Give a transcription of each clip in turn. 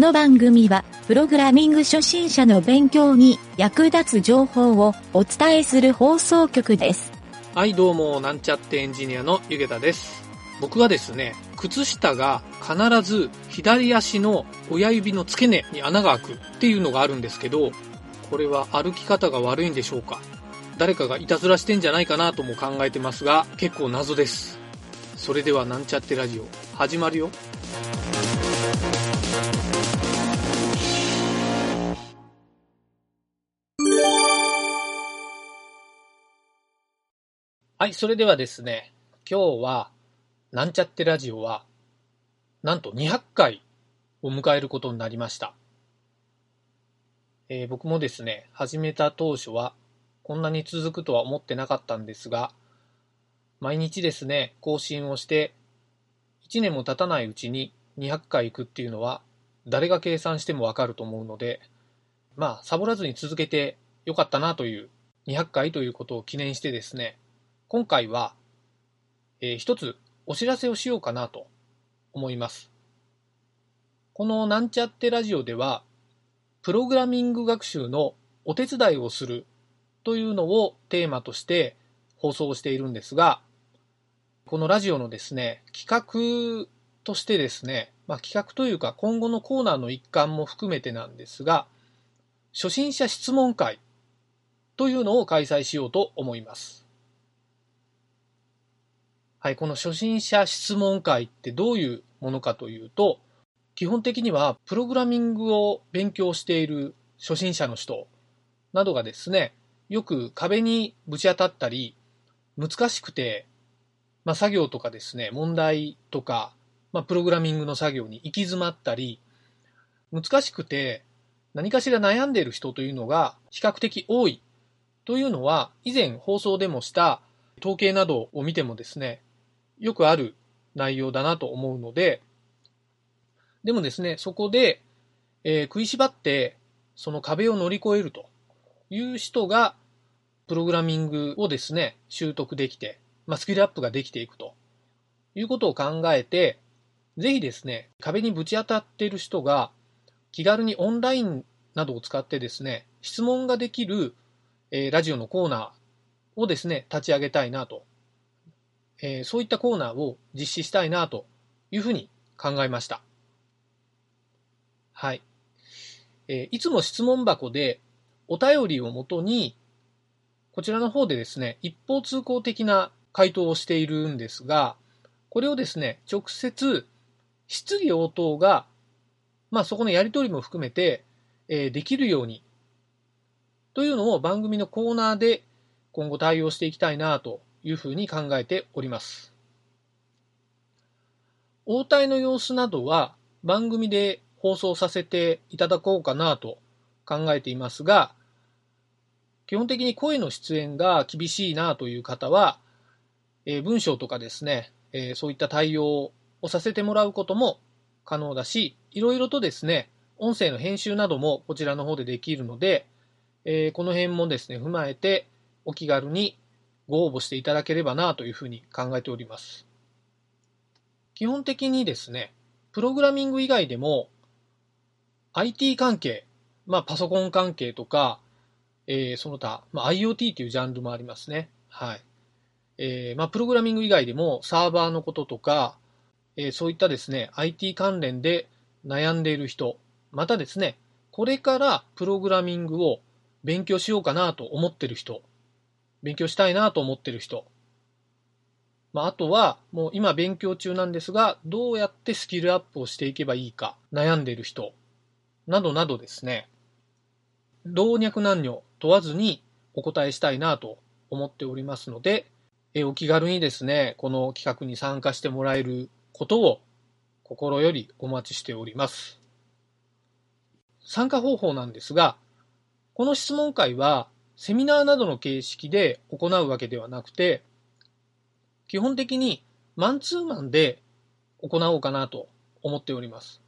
この番組は、プログラミング初心者の勉強に役立つ情報をお伝えする放送局です。はい、どうも、なんちゃってエンジニアのゆげたです。僕はですね、靴下が必ず左足の親指の付け根に穴が開くっていうのがあるんですけど、これは歩き方が悪いんでしょうか？誰かがいたずらしてんじゃないかなとも考えてますが、結構謎です。それではなんちゃってラジオ、始まるよ。はい、それではですね、今日は、なんちゃってラジオは、なんと200回を迎えることになりました。えー僕もですね、始めた当初は、こんなに続くとは思ってなかったんですが、毎日ですね、更新をして、1年も経たないうちに200回行くっていうのは、誰が計算してもわかると思うので、まあ、サボらずに続けてよかったなという、200回ということを記念してですね、今回は、えー一つお知らせをしようかなと思います。このなんちゃってラジオでは、プログラミング学習のお手伝いをするというのをテーマとして放送しているんですが、このラジオのですね、企画としてですね、まあ、企画というか今後のコーナーの一環も含めてなんですが、初心者質問会というのを開催しようと思います。はい、この初心者質問会ってどういうものかというと、基本的にはプログラミングを勉強している初心者の人などがですね、よく壁にぶち当たったり、難しくて、まあ、作業とかですね、問題とか、まあ、プログラミングの作業に行き詰まったり、難しくて何かしら悩んでいる人というのが比較的多いというのは、以前放送でもした統計などを見てもですね、よくある内容だなと思うので、でもですね、そこで、えー食いしばって、その壁を乗り越えるという人が、プログラミングをですね、習得できて、まあ、スキルアップができていくと。いうことを考えて、ぜひですね、壁にぶち当たっている人が、気軽にオンラインなどを使ってですね、質問ができる、えーラジオのコーナーをですね、立ち上げたいなとえーそういったコーナーを実施したいなというふうに考えました。はい。えーいつも質問箱でお便りをもとに、こちらの方でですね、一方通行的な回答をしているんですが、これをですね、直接質疑応答が、まあそこのやり取りも含めて、えーできるように、というのを番組のコーナーで今後対応していきたいなというふうに考えております。応対の様子などは番組で放送させていただこうかなと考えていますが、基本的に声の出演が厳しいなという方は、えー文章とかですね、えーそういった対応をさせてもらうことも可能だし、いろいろとですね、音声の編集などもこちらの方でできるので、えーこの辺もですね、踏まえてお気軽にご応募していただければなというふうに考えております。基本的にですね、プログラミング以外でも IT 関係、まあパソコン関係とか、えーその他、まあ、IoT というジャンルもありますね。はい。えーまあプログラミング以外でもサーバーのこととか、えーそういったですね、IT 関連で悩んでいる人、またですね、これからプログラミングを勉強しようかなと思ってる人、勉強したいなと思ってる人。まあ、あとは、もう今勉強中なんですが、どうやってスキルアップをしていけばいいか、悩んでる人、などなどですね、老若男女問わずにお答えしたいなと思っておりますので、えお気軽にですね、この企画に参加してもらえることを心よりお待ちしております。参加方法なんですが、この質問会はセミナーなどの形式で行うわけではなくて、基本的にマンツーマンで行おうかなと思っております。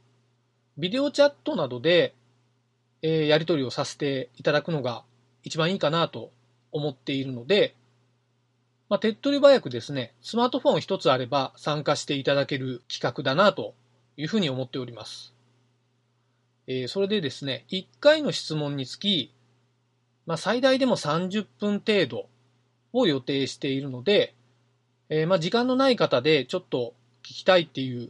ビデオチャットなどで、えやり取りをさせていただくのが一番いいかなと思っているので、まあ、手っ取り早くですね、スマートフォン一つあれば参加していただける企画だなというふうに思っております。えー、それでですね、1回の質問につき、まあ、最大でも30分程度を予定しているので、えー、まあ、時間のない方でちょっと聞きたいっていう、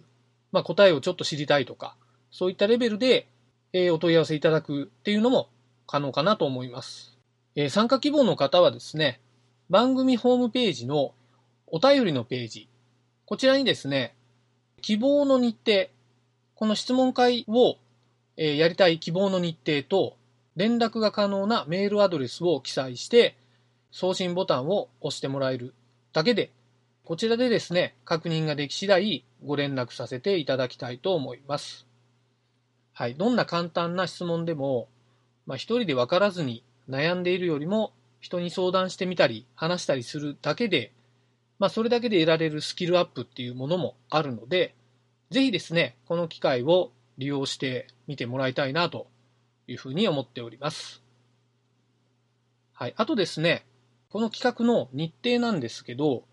まあ、答えをちょっと知りたいとか、そういったレベルで、えー、お問い合わせいただくっていうのも可能かなと思います。えー、参加希望の方はですね、番組ホームページのお便りのページ、こちらにですね、希望の日程、この質問会を、え、やりたい希望の日程と、連絡が可能なメールアドレスを記載して、送信ボタンを押してもらえるだけで、こちらでですね、確認ができ次第ご連絡させていただきたいと思います。はい。どんな簡単な質問でも、まあ、一人で分からずに悩んでいるよりも、人に相談してみたり、話したりするだけで、まあ、それだけで得られるスキルアップっていうものもあるので、ぜひですね、この機会を利用してみてもらいたいなというふうに思っております。はい。あとですね、この企画の日程なんですけど、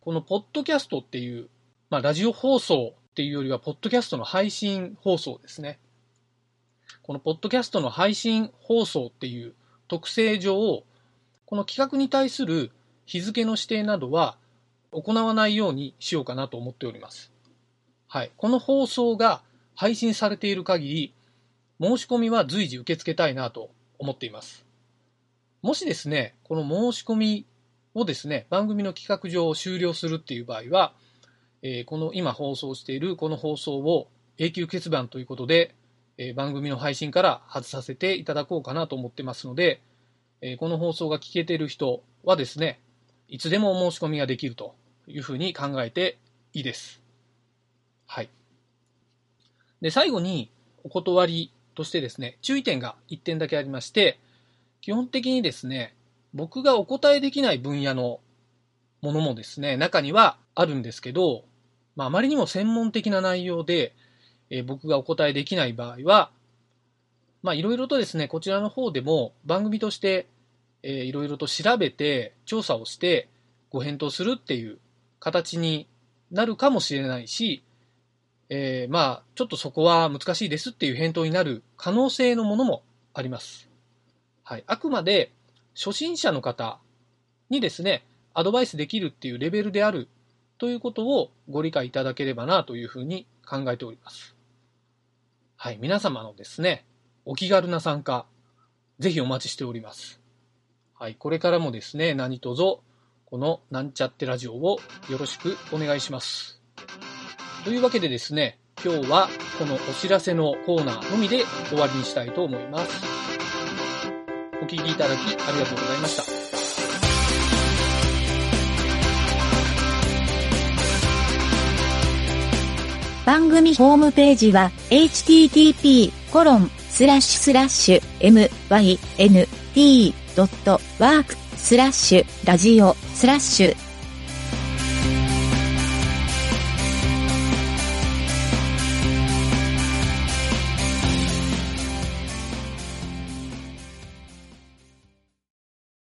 このポッドキャストっていう、まあ、ラジオ放送っていうよりは、ポッドキャストの配信放送ですね。このポッドキャストの配信放送っていう特性上、この企画に対する日付の指定などは行わないようにしようかなと思っております。はい。この放送が配信されている限り、申し込みは随時受け付けたいなと思っています。もしですね、この申し込みをですね、番組の企画上終了するっていう場合は、えー、この今放送しているこの放送を永久欠番ということで、え番組の配信から外させていただこうかなと思ってますので、えこの放送が聞けてる人はですね、いつでもお申し込みができるというふうに考えていいです。はい。で、最後にお断りとしてですね、注意点が1点だけありまして、基本的にですね、僕がお答えできない分野のものもですね、中にはあるんですけど、まあ、あまりにも専門的な内容で、え僕がお答えできない場合は、まあ、いろいろとですね、こちらの方でも番組として、えいろいろと調べて、調査をして、ご返答するっていう形になるかもしれないし、えー、まあ、ちょっとそこは難しいですっていう返答になる可能性のものもあります。はい。あくまで、初心者の方にですね、アドバイスできるっていうレベルであるということをご理解いただければなというふうに考えております。はい、皆様のですね、お気軽な参加、ぜひお待ちしております。はい、これからもですね、何卒、このなんちゃってラジオをよろしくお願いします。というわけでですね、今日はこのお知らせのコーナーのみで終わりにしたいと思います。お聴きいただきありがとうございました。番組ホームページは http コロンスラッシュスラッシュ mynt.work スラッシュラジオスラッシュ